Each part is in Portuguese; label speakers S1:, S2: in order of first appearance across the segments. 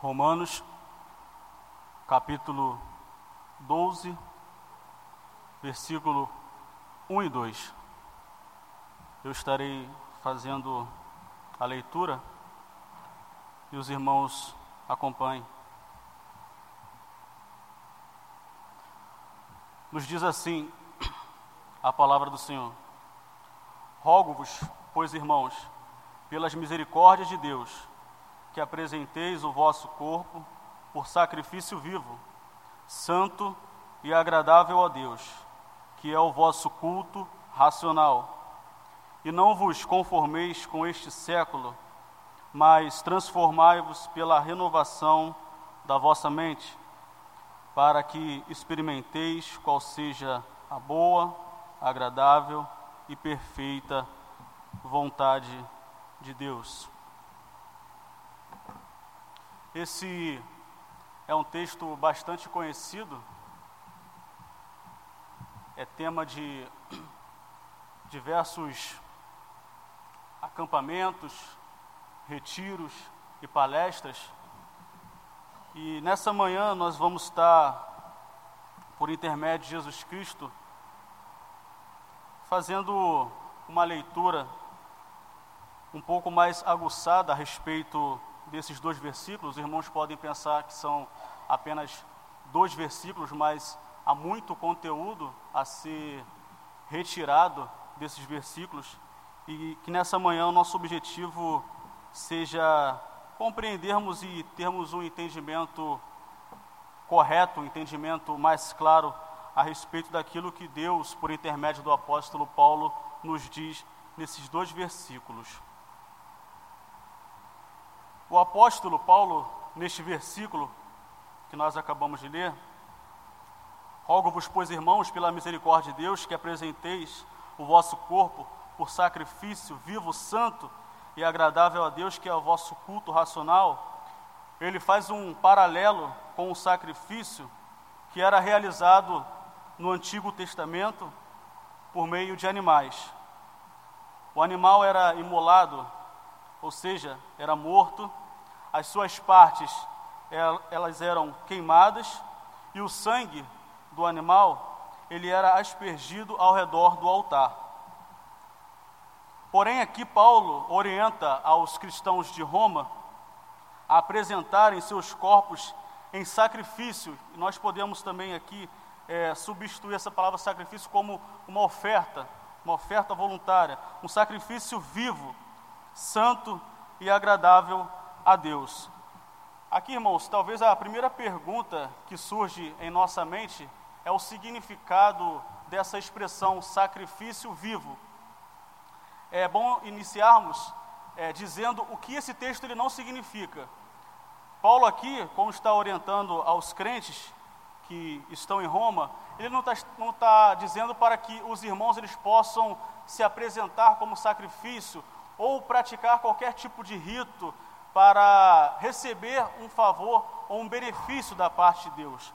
S1: Romanos, capítulo 12, versículo 1 e 2. Eu estarei fazendo a leitura e os irmãos acompanhem. Nos diz assim a palavra do Senhor: Rogo-vos, pois irmãos, pelas misericórdias de Deus, que apresenteis o vosso corpo por sacrifício vivo, santo e agradável a Deus, que é o vosso culto racional. E não vos conformeis com este século, mas transformai-vos pela renovação da vossa mente, para que experimenteis qual seja a boa, agradável e perfeita vontade de Deus. Esse é um texto bastante conhecido, é tema de diversos acampamentos, retiros e palestras. E nessa manhã nós vamos estar, por intermédio de Jesus Cristo, fazendo uma leitura um pouco mais aguçada a respeito desses dois versículos, os irmãos podem pensar que são apenas dois versículos, mas há muito conteúdo a ser retirado desses versículos e que nessa manhã o nosso objetivo seja compreendermos e termos um entendimento correto, um entendimento mais claro a respeito daquilo que Deus, por intermédio do apóstolo Paulo, nos diz nesses dois versículos. O apóstolo Paulo, neste versículo que nós acabamos de ler, rogo-vos, pois, irmãos, pela misericórdia de Deus, que apresenteis o vosso corpo por sacrifício vivo, santo e agradável a Deus, que é o vosso culto racional. Ele faz um paralelo com o sacrifício que era realizado no Antigo Testamento por meio de animais. O animal era imolado ou seja, era morto, as suas partes elas eram queimadas e o sangue do animal ele era aspergido ao redor do altar. Porém, aqui Paulo orienta aos cristãos de Roma a apresentarem seus corpos em sacrifício. Nós podemos também aqui é, substituir essa palavra sacrifício como uma oferta, uma oferta voluntária, um sacrifício vivo santo e agradável a Deus. Aqui, irmãos, talvez a primeira pergunta que surge em nossa mente é o significado dessa expressão sacrifício vivo. É bom iniciarmos é, dizendo o que esse texto ele não significa. Paulo aqui, como está orientando aos crentes que estão em Roma, ele não está não tá dizendo para que os irmãos eles possam se apresentar como sacrifício ou praticar qualquer tipo de rito para receber um favor ou um benefício da parte de Deus.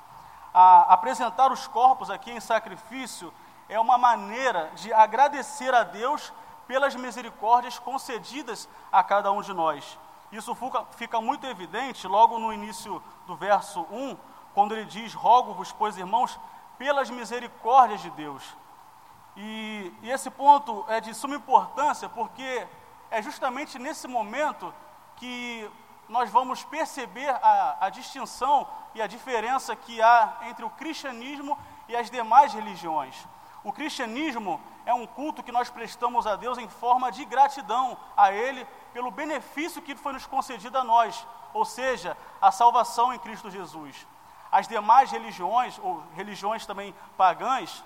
S1: A, apresentar os corpos aqui em sacrifício é uma maneira de agradecer a Deus pelas misericórdias concedidas a cada um de nós. Isso fica, muito evidente logo no início do verso 1, quando ele diz: Rogo-vos, pois irmãos, pelas misericórdias de Deus. E, e esse ponto é de suma importância porque é justamente nesse momento que nós vamos perceber a, a distinção e a diferença que há entre o cristianismo e as demais religiões. O cristianismo é um culto que nós prestamos a Deus em forma de gratidão a Ele pelo benefício que foi nos concedido a nós, ou seja, a salvação em Cristo Jesus. As demais religiões, ou religiões também pagãs,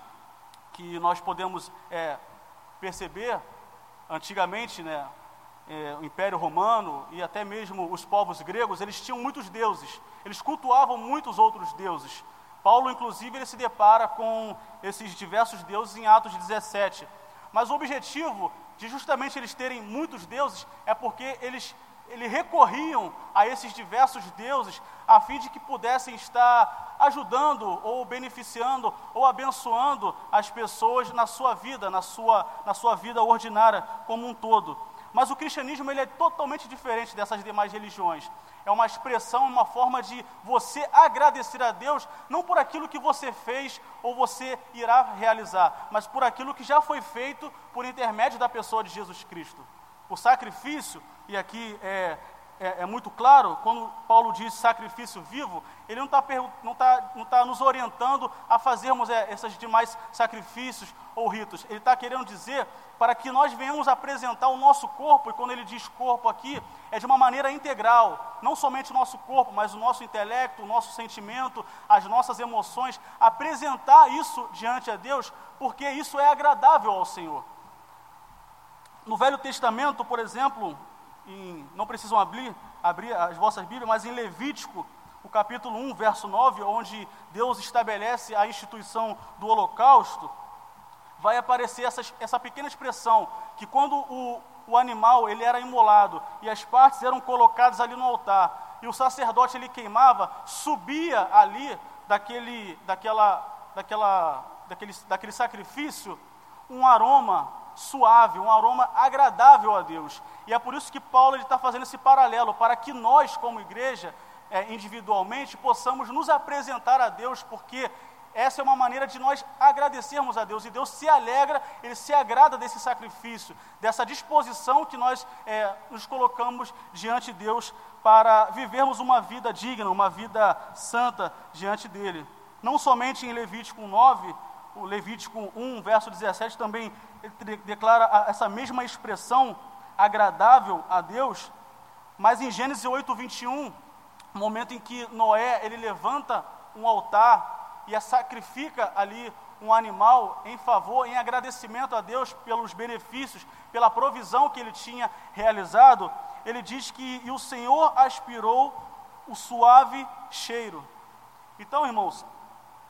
S1: que nós podemos é, perceber, antigamente, né, é, o Império Romano e até mesmo os povos gregos, eles tinham muitos deuses, eles cultuavam muitos outros deuses. Paulo, inclusive, ele se depara com esses diversos deuses em Atos 17. Mas o objetivo de justamente eles terem muitos deuses é porque eles, eles recorriam a esses diversos deuses a fim de que pudessem estar ajudando ou beneficiando ou abençoando as pessoas na sua vida, na sua, na sua vida ordinária como um todo. Mas o cristianismo ele é totalmente diferente dessas demais religiões. É uma expressão, uma forma de você agradecer a Deus, não por aquilo que você fez ou você irá realizar, mas por aquilo que já foi feito por intermédio da pessoa de Jesus Cristo. O sacrifício, e aqui é, é, é, muito claro, quando Paulo diz sacrifício vivo, ele não está não tá, não tá nos orientando a fazermos é, esses demais sacrifícios ou ritos. Ele está querendo dizer para que nós venhamos apresentar o nosso corpo, e quando ele diz corpo aqui, é de uma maneira integral, não somente o nosso corpo, mas o nosso intelecto, o nosso sentimento, as nossas emoções, apresentar isso diante a Deus, porque isso é agradável ao Senhor. No Velho Testamento, por exemplo, em, não precisam abrir, abrir as vossas Bíblias, mas em Levítico, o capítulo 1, verso 9, onde Deus estabelece a instituição do holocausto, vai aparecer essa, essa pequena expressão, que quando o, o animal ele era imolado e as partes eram colocadas ali no altar, e o sacerdote ele queimava, subia ali daquele, daquela, daquela, daquele, daquele sacrifício um aroma suave, um aroma agradável a Deus. E é por isso que Paulo está fazendo esse paralelo, para que nós, como igreja, é, individualmente, possamos nos apresentar a Deus, porque essa é uma maneira de nós agradecermos a Deus. E Deus se alegra, Ele se agrada desse sacrifício, dessa disposição que nós é, nos colocamos diante de Deus para vivermos uma vida digna, uma vida santa diante dEle. Não somente em Levítico 9, o Levítico 1, verso 17, também declara essa mesma expressão agradável a Deus, mas em Gênesis 8, 21, momento em que Noé ele levanta um altar e sacrifica ali um animal em favor, em agradecimento a Deus pelos benefícios, pela provisão que ele tinha realizado, ele diz que e o Senhor aspirou o suave cheiro. Então, irmãos,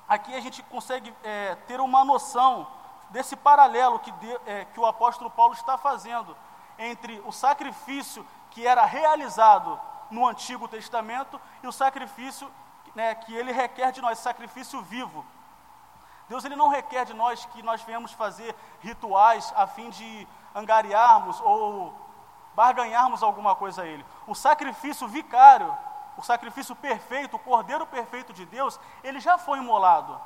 S1: aqui a gente consegue é, ter uma noção desse paralelo que, de, é, que o apóstolo Paulo está fazendo entre o sacrifício que era realizado no Antigo Testamento e o sacrifício né, que ele requer de nós, sacrifício vivo. Deus ele não requer de nós que nós venhamos fazer rituais a fim de angariarmos ou barganharmos alguma coisa a Ele. O sacrifício vicário o sacrifício perfeito, o cordeiro perfeito de Deus, ele já foi imolado.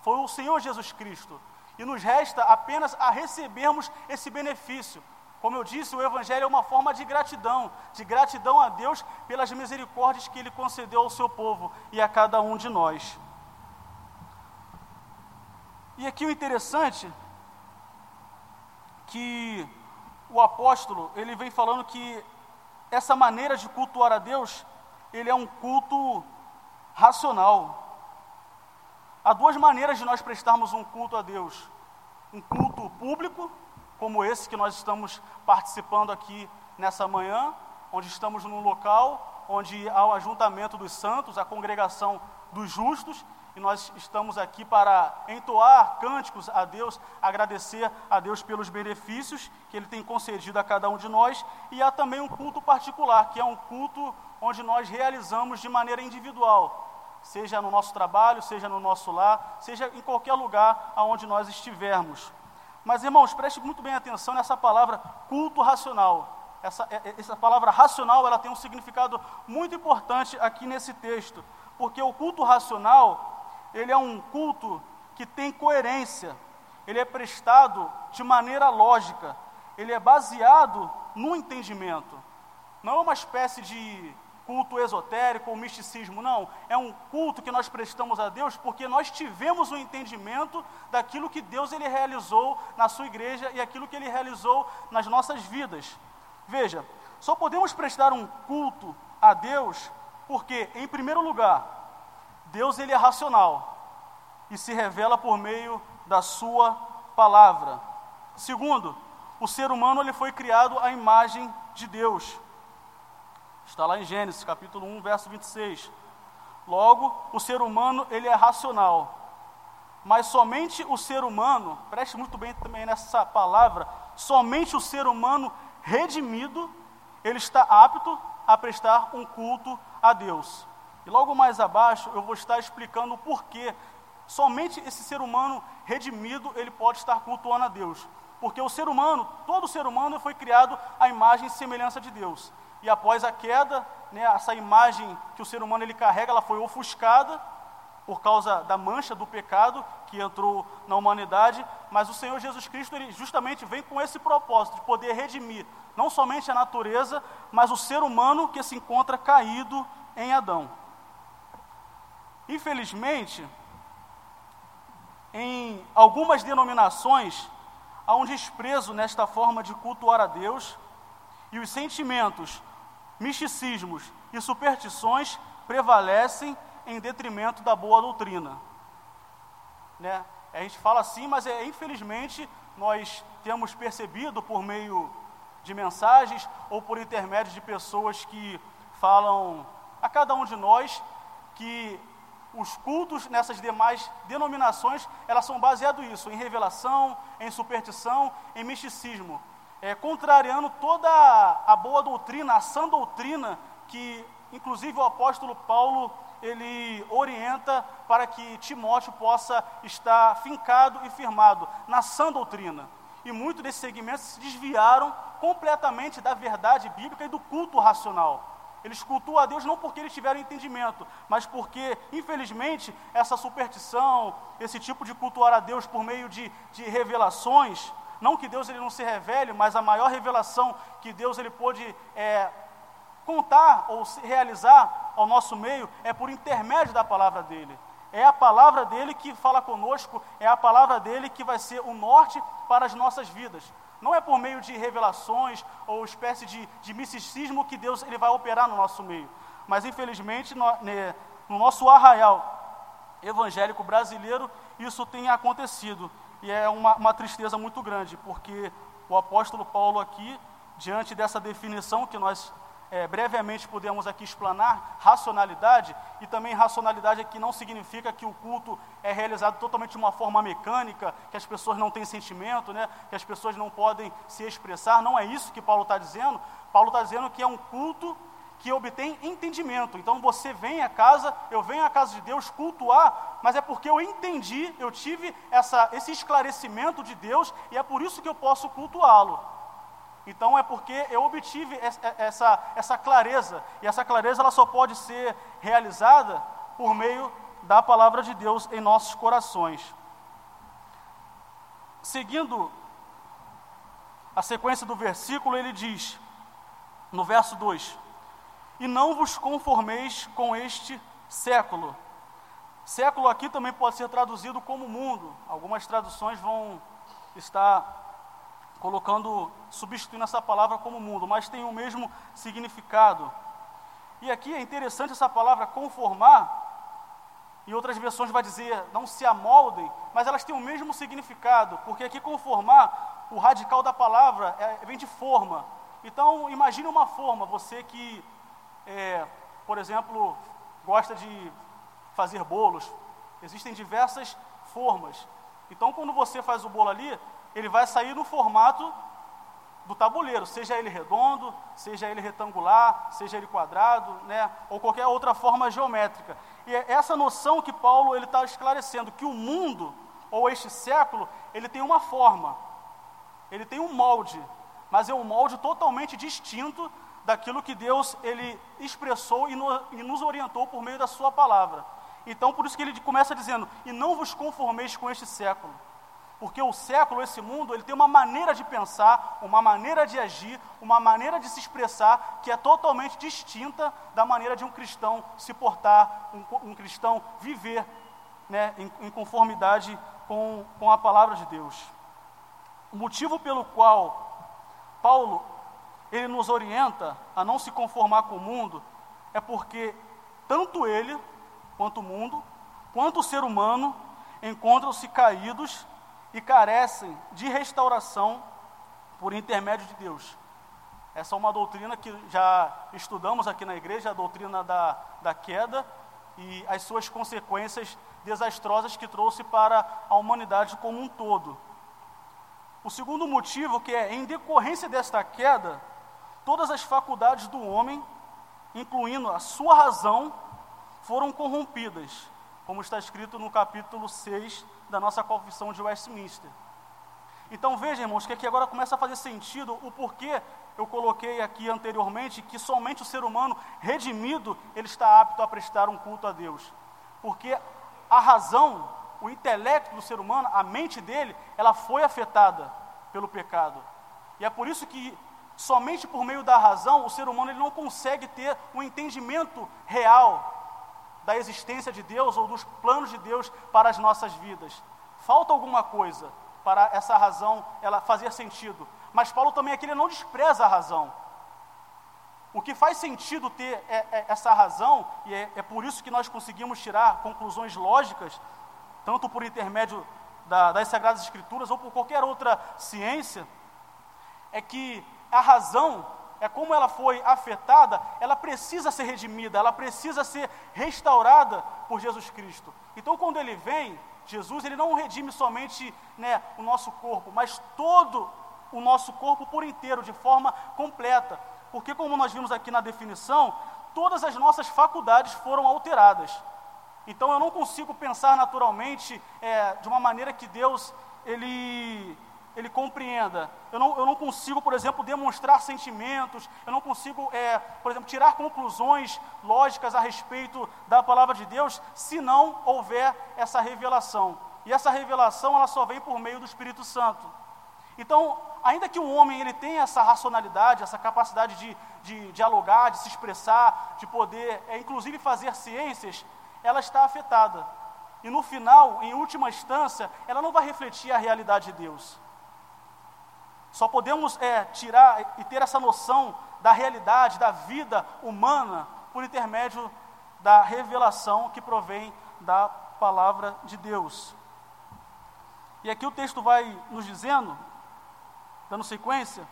S1: Foi o Senhor Jesus Cristo. E nos resta apenas a recebermos esse benefício. Como eu disse, o Evangelho é uma forma de gratidão, de gratidão a Deus pelas misericórdias que Ele concedeu ao seu povo e a cada um de nós. E aqui o interessante que o apóstolo ele vem falando que essa maneira de cultuar a Deus ele é um culto racional. Há duas maneiras de nós prestarmos um culto a Deus: um culto público, como esse que nós estamos participando aqui nessa manhã, onde estamos num local onde há o ajuntamento dos santos, a congregação dos justos, e nós estamos aqui para entoar cânticos a Deus, agradecer a Deus pelos benefícios que Ele tem concedido a cada um de nós, e há também um culto particular, que é um culto onde nós realizamos de maneira individual, seja no nosso trabalho, seja no nosso lar, seja em qualquer lugar aonde nós estivermos. Mas, irmãos, preste muito bem atenção nessa palavra culto racional. Essa, é, é, essa palavra racional ela tem um significado muito importante aqui nesse texto, porque o culto racional ele é um culto que tem coerência, ele é prestado de maneira lógica, ele é baseado no entendimento. Não é uma espécie de culto esotérico ou misticismo, não. É um culto que nós prestamos a Deus porque nós tivemos o um entendimento daquilo que Deus ele realizou na sua igreja e aquilo que ele realizou nas nossas vidas. Veja, só podemos prestar um culto a Deus porque, em primeiro lugar, Deus ele é racional e se revela por meio da sua palavra. Segundo, o ser humano ele foi criado à imagem de Deus. Está lá em Gênesis, capítulo 1, verso 26. Logo, o ser humano ele é racional. Mas somente o ser humano, preste muito bem também nessa palavra, somente o ser humano redimido, ele está apto a prestar um culto a Deus. E logo mais abaixo eu vou estar explicando o porquê somente esse ser humano redimido ele pode estar cultuando a Deus. Porque o ser humano, todo ser humano foi criado à imagem e semelhança de Deus. E após a queda, né, essa imagem que o ser humano ele carrega, ela foi ofuscada por causa da mancha do pecado que entrou na humanidade, mas o Senhor Jesus Cristo ele justamente vem com esse propósito de poder redimir não somente a natureza, mas o ser humano que se encontra caído em Adão. Infelizmente, em algumas denominações, há um desprezo nesta forma de cultuar a Deus, e os sentimentos, misticismos e superstições prevalecem em detrimento da boa doutrina. Né? A gente fala assim, mas é, infelizmente nós temos percebido por meio de mensagens ou por intermédio de pessoas que falam a cada um de nós que os cultos nessas demais denominações, elas são baseados nisso, em revelação, em superstição, em misticismo, é, contrariando toda a boa doutrina, a sã doutrina que, inclusive, o apóstolo Paulo ele orienta para que Timóteo possa estar fincado e firmado na sã doutrina. E muitos desses segmentos se desviaram completamente da verdade bíblica e do culto racional. Eles cultuam a Deus não porque eles tiveram entendimento, mas porque, infelizmente, essa superstição, esse tipo de cultuar a Deus por meio de, de revelações, não que Deus ele não se revele, mas a maior revelação que Deus ele pôde é, contar ou realizar ao nosso meio é por intermédio da palavra dele. É a palavra dele que fala conosco, é a palavra dele que vai ser o norte para as nossas vidas. Não é por meio de revelações ou espécie de, de misticismo que Deus ele vai operar no nosso meio. Mas infelizmente no, né, no nosso arraial evangélico brasileiro isso tem acontecido. E é uma, uma tristeza muito grande, porque o apóstolo Paulo aqui, diante dessa definição que nós é, brevemente podemos aqui explanar racionalidade, e também racionalidade aqui não significa que o culto é realizado totalmente de uma forma mecânica, que as pessoas não têm sentimento, né, que as pessoas não podem se expressar, não é isso que Paulo está dizendo. Paulo está dizendo que é um culto que obtém entendimento. Então você vem à casa, eu venho à casa de Deus cultuar, mas é porque eu entendi, eu tive essa, esse esclarecimento de Deus e é por isso que eu posso cultuá-lo. Então é porque eu obtive essa, essa clareza, e essa clareza ela só pode ser realizada por meio da palavra de Deus em nossos corações. Seguindo a sequência do versículo, ele diz, no verso 2: E não vos conformeis com este século. Século aqui também pode ser traduzido como mundo. Algumas traduções vão estar colocando, substituindo essa palavra como mundo, mas tem o mesmo significado. E aqui é interessante essa palavra conformar, em outras versões vai dizer não se amoldem, mas elas têm o mesmo significado, porque aqui conformar, o radical da palavra é, vem de forma. Então, imagine uma forma, você que, é, por exemplo, gosta de fazer bolos, existem diversas formas. Então, quando você faz o bolo ali, ele vai sair no formato do tabuleiro, seja ele redondo, seja ele retangular, seja ele quadrado, né, ou qualquer outra forma geométrica. E é essa noção que Paulo ele está esclarecendo que o mundo ou este século ele tem uma forma, ele tem um molde, mas é um molde totalmente distinto daquilo que Deus ele expressou e, no, e nos orientou por meio da sua palavra. Então, por isso que ele começa dizendo: e não vos conformeis com este século porque o século, esse mundo, ele tem uma maneira de pensar, uma maneira de agir, uma maneira de se expressar que é totalmente distinta da maneira de um cristão se portar, um, um cristão viver né, em, em conformidade com, com a palavra de Deus. O motivo pelo qual Paulo ele nos orienta a não se conformar com o mundo é porque tanto ele, quanto o mundo, quanto o ser humano encontram-se caídos e carecem de restauração por intermédio de Deus. Essa é uma doutrina que já estudamos aqui na igreja, a doutrina da, da queda e as suas consequências desastrosas que trouxe para a humanidade como um todo. O segundo motivo, que é em decorrência desta queda, todas as faculdades do homem, incluindo a sua razão, foram corrompidas, como está escrito no capítulo 6 da nossa confissão de Westminster. Então veja, irmãos, que aqui agora começa a fazer sentido o porquê eu coloquei aqui anteriormente que somente o ser humano redimido ele está apto a prestar um culto a Deus. Porque a razão, o intelecto do ser humano, a mente dele, ela foi afetada pelo pecado. E é por isso que somente por meio da razão o ser humano ele não consegue ter um entendimento real da existência de Deus ou dos planos de Deus para as nossas vidas. Falta alguma coisa para essa razão ela fazer sentido. Mas Paulo também aqui ele não despreza a razão. O que faz sentido ter é, é essa razão, e é, é, por isso que nós conseguimos tirar conclusões lógicas, tanto por intermédio da, das Sagradas Escrituras ou por qualquer outra ciência, é que a razão é como ela foi afetada, ela precisa ser redimida, ela precisa ser restaurada por Jesus Cristo. Então, quando ele vem, Jesus, ele não redime somente né, o nosso corpo, mas todo o nosso corpo por inteiro, de forma completa. Porque, como nós vimos aqui na definição, todas as nossas faculdades foram alteradas. Então, eu não consigo pensar naturalmente é, de uma maneira que Deus ele ele compreenda. Eu não, eu não consigo, por exemplo, demonstrar sentimentos, eu não consigo, é, por exemplo, tirar conclusões lógicas a respeito da palavra de Deus, se não houver essa revelação. E essa revelação, ela só vem por meio do Espírito Santo. Então, ainda que o homem ele tenha essa racionalidade, essa capacidade de, de dialogar, de se expressar, de poder, é, inclusive fazer ciências, ela está afetada. E no final, em última instância, ela não vai refletir a realidade de Deus. Só podemos é, tirar e ter essa noção da realidade, da vida humana, por intermédio da revelação que provém da palavra de Deus. E aqui o texto vai nos dizendo, dando sequência,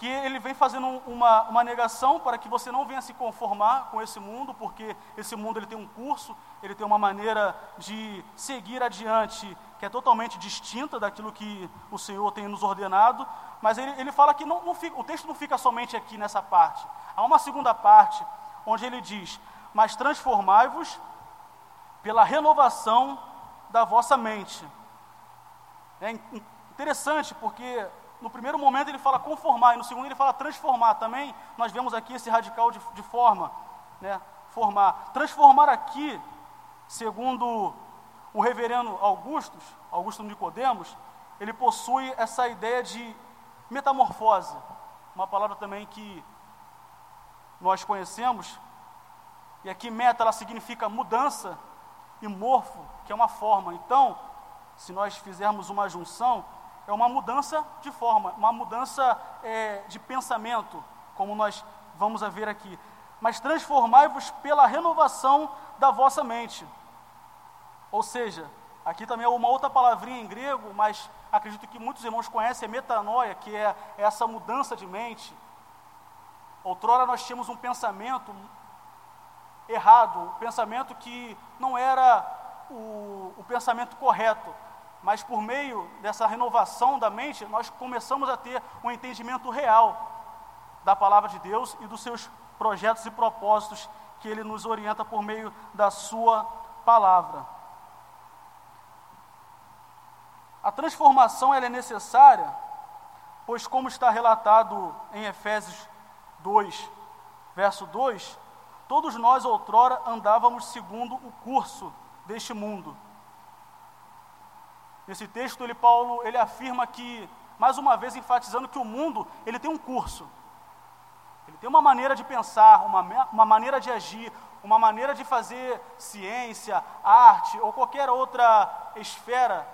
S1: que ele vem fazendo uma, uma negação para que você não venha se conformar com esse mundo, porque esse mundo ele tem um curso, ele tem uma maneira de seguir adiante que é totalmente distinta daquilo que o Senhor tem nos ordenado, mas ele, ele fala que não, não fica, o texto não fica somente aqui nessa parte. Há uma segunda parte, onde ele diz: Mas transformai-vos pela renovação da vossa mente. É interessante porque no primeiro momento ele fala conformar, e no segundo ele fala transformar. Também nós vemos aqui esse radical de, de forma, né? Formar. Transformar aqui, segundo o reverendo Augustus, Augusto Nicodemos, ele possui essa ideia de metamorfose, uma palavra também que nós conhecemos, e aqui meta ela significa mudança, e morfo, que é uma forma. Então, se nós fizermos uma junção, é uma mudança de forma, uma mudança é, de pensamento, como nós vamos ver aqui. Mas transformai-vos pela renovação da vossa mente. Ou seja, aqui também é uma outra palavrinha em grego, mas acredito que muitos irmãos conhecem, é metanoia, que é essa mudança de mente. Outrora nós tínhamos um pensamento errado, um pensamento que não era o, o pensamento correto mas por meio dessa renovação da mente, nós começamos a ter um entendimento real da palavra de Deus e dos seus projetos e propósitos que ele nos orienta por meio da sua palavra. A transformação ela é necessária, pois como está relatado em Efésios 2, verso 2, todos nós outrora andávamos segundo o curso deste mundo Nesse texto, ele, Paulo, ele afirma que, mais uma vez enfatizando que o mundo, ele tem um curso. Ele tem uma maneira de pensar, uma, uma maneira de agir, uma maneira de fazer ciência, arte ou qualquer outra esfera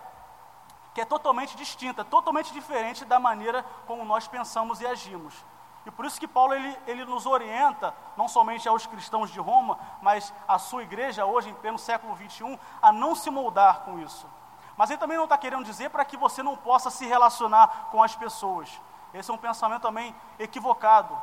S1: que é totalmente distinta, totalmente diferente da maneira como nós pensamos e agimos. E por isso que Paulo ele, ele nos orienta, não somente aos cristãos de Roma, mas à sua igreja hoje, em pleno século 21, a não se moldar com isso. Mas ele também não está querendo dizer para que você não possa se relacionar com as pessoas. Esse é um pensamento também equivocado.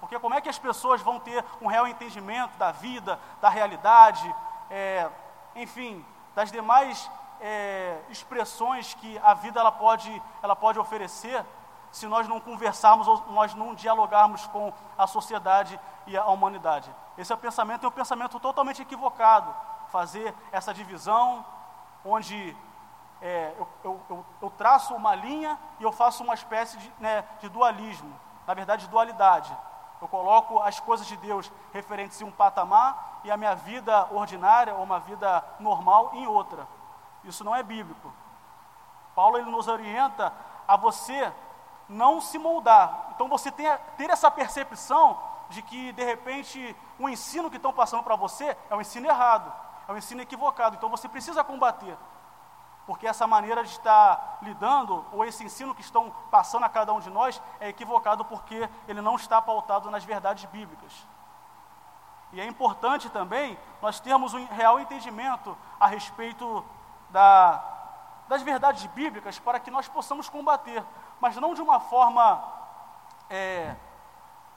S1: Porque como é que as pessoas vão ter um real entendimento da vida, da realidade, é, enfim, das demais é, expressões que a vida ela pode, ela pode oferecer, se nós não conversarmos ou nós não dialogarmos com a sociedade e a humanidade. Esse é o pensamento, é um pensamento totalmente equivocado. Fazer essa divisão, onde é, eu, eu, eu, eu, traço uma linha e eu faço uma espécie de, né, de dualismo, na verdade, dualidade. Eu coloco as coisas de Deus referentes em um patamar e a minha vida ordinária ou uma vida normal em outra. Isso não é bíblico. Paulo ele nos orienta a você não se moldar. Então você tem, ter essa percepção de que de repente o ensino que estão passando para você é um ensino errado, é um ensino equivocado. Então você precisa combater porque essa maneira de estar lidando, ou esse ensino que estão passando a cada um de nós, é equivocado porque ele não está pautado nas verdades bíblicas. E é importante também nós termos um real entendimento a respeito da, das verdades bíblicas para que nós possamos combater, mas não de uma forma é,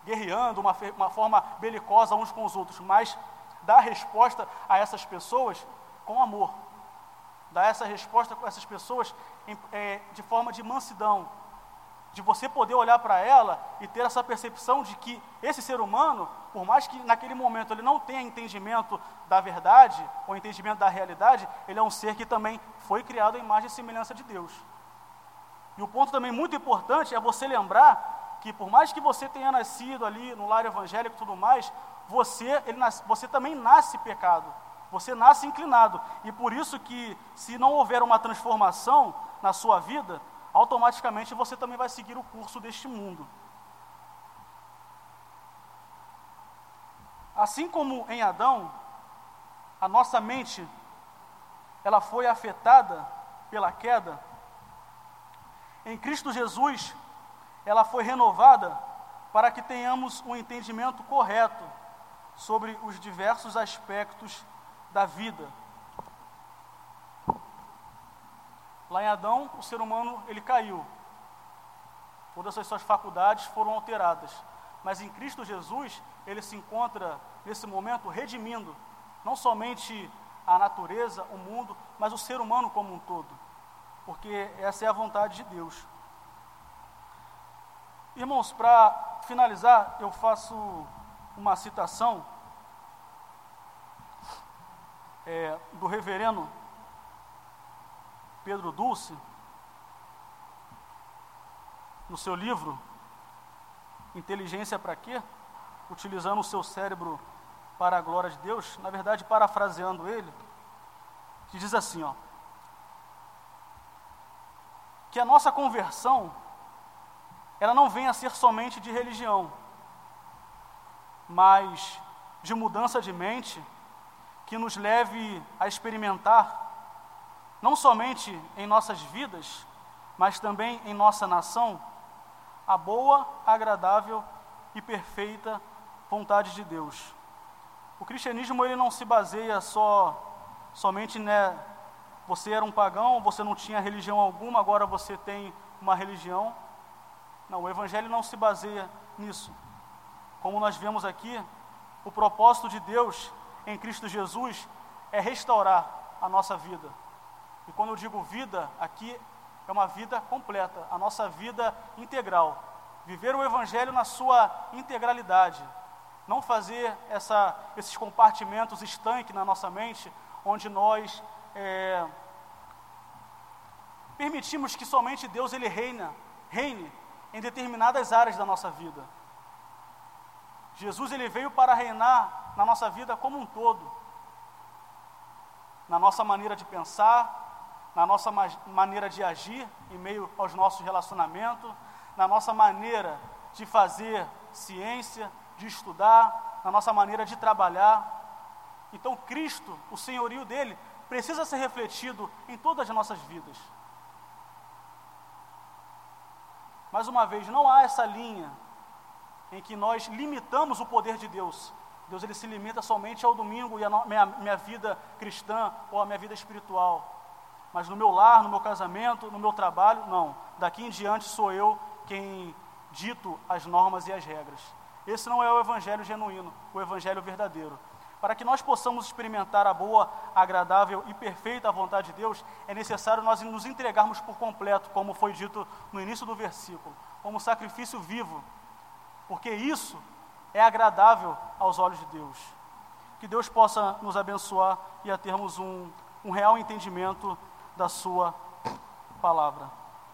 S1: guerreando, uma, uma forma belicosa uns com os outros, mas dar resposta a essas pessoas com amor dar essa resposta com essas pessoas em, é, de forma de mansidão, de você poder olhar para ela e ter essa percepção de que esse ser humano, por mais que naquele momento ele não tenha entendimento da verdade ou entendimento da realidade, ele é um ser que também foi criado à imagem e semelhança de Deus. E o ponto também muito importante é você lembrar que por mais que você tenha nascido ali no lar evangélico e tudo mais, você, ele, você também nasce pecado. Você nasce inclinado. E por isso que, se não houver uma transformação na sua vida, automaticamente você também vai seguir o curso deste mundo. Assim como em Adão, a nossa mente ela foi afetada pela queda, em Cristo Jesus ela foi renovada para que tenhamos um entendimento correto sobre os diversos aspectos da vida. Lá em Adão, o ser humano ele caiu. Todas as suas faculdades foram alteradas. Mas em Cristo Jesus, ele se encontra nesse momento redimindo não somente a natureza, o mundo, mas o ser humano como um todo. Porque essa é a vontade de Deus. Irmãos, para finalizar, eu faço uma citação é, do reverendo Pedro Dulce, no seu livro Inteligência para quê? Utilizando o seu cérebro para a glória de Deus, na verdade, parafraseando ele, que diz assim, ó, que a nossa conversão ela não vem a ser somente de religião, mas de mudança de mente que nos leve a experimentar, não somente em nossas vidas, mas também em nossa nação, a boa, agradável e perfeita vontade de Deus. O cristianismo ele não se baseia só somente né, você era um pagão, você não tinha religião alguma, agora você tem uma religião. Não, o evangelho não se baseia nisso. Como nós vemos aqui, o propósito de Deus em Cristo Jesus é restaurar a nossa vida. E quando eu digo vida, aqui é uma vida completa, a nossa vida integral. Viver o Evangelho na sua integralidade. Não fazer essa, esses compartimentos estanques na nossa mente, onde nós é, permitimos que somente Deus ele reina, reine em determinadas áreas da nossa vida. Jesus ele veio para reinar na nossa vida como um todo. Na nossa maneira de pensar, na nossa ma maneira de agir em meio aos nossos relacionamentos, na nossa maneira de fazer ciência, de estudar, na nossa maneira de trabalhar. Então, Cristo, o senhorio dele, precisa ser refletido em todas as nossas vidas. Mais uma vez, não há essa linha em que nós limitamos o poder de Deus. Deus ele se limita somente ao domingo e a minha, minha vida cristã ou a minha vida espiritual. Mas no meu lar, no meu casamento, no meu trabalho, não. Daqui em diante sou eu quem dito as normas e as regras. Esse não é o evangelho genuíno, o evangelho verdadeiro. Para que nós possamos experimentar a boa, agradável e perfeita vontade de Deus, é necessário nós nos entregarmos por completo, como foi dito no início do versículo, como sacrifício vivo, porque isso é agradável aos olhos de Deus. Que Deus possa nos abençoar e a termos um, um real entendimento da Sua palavra.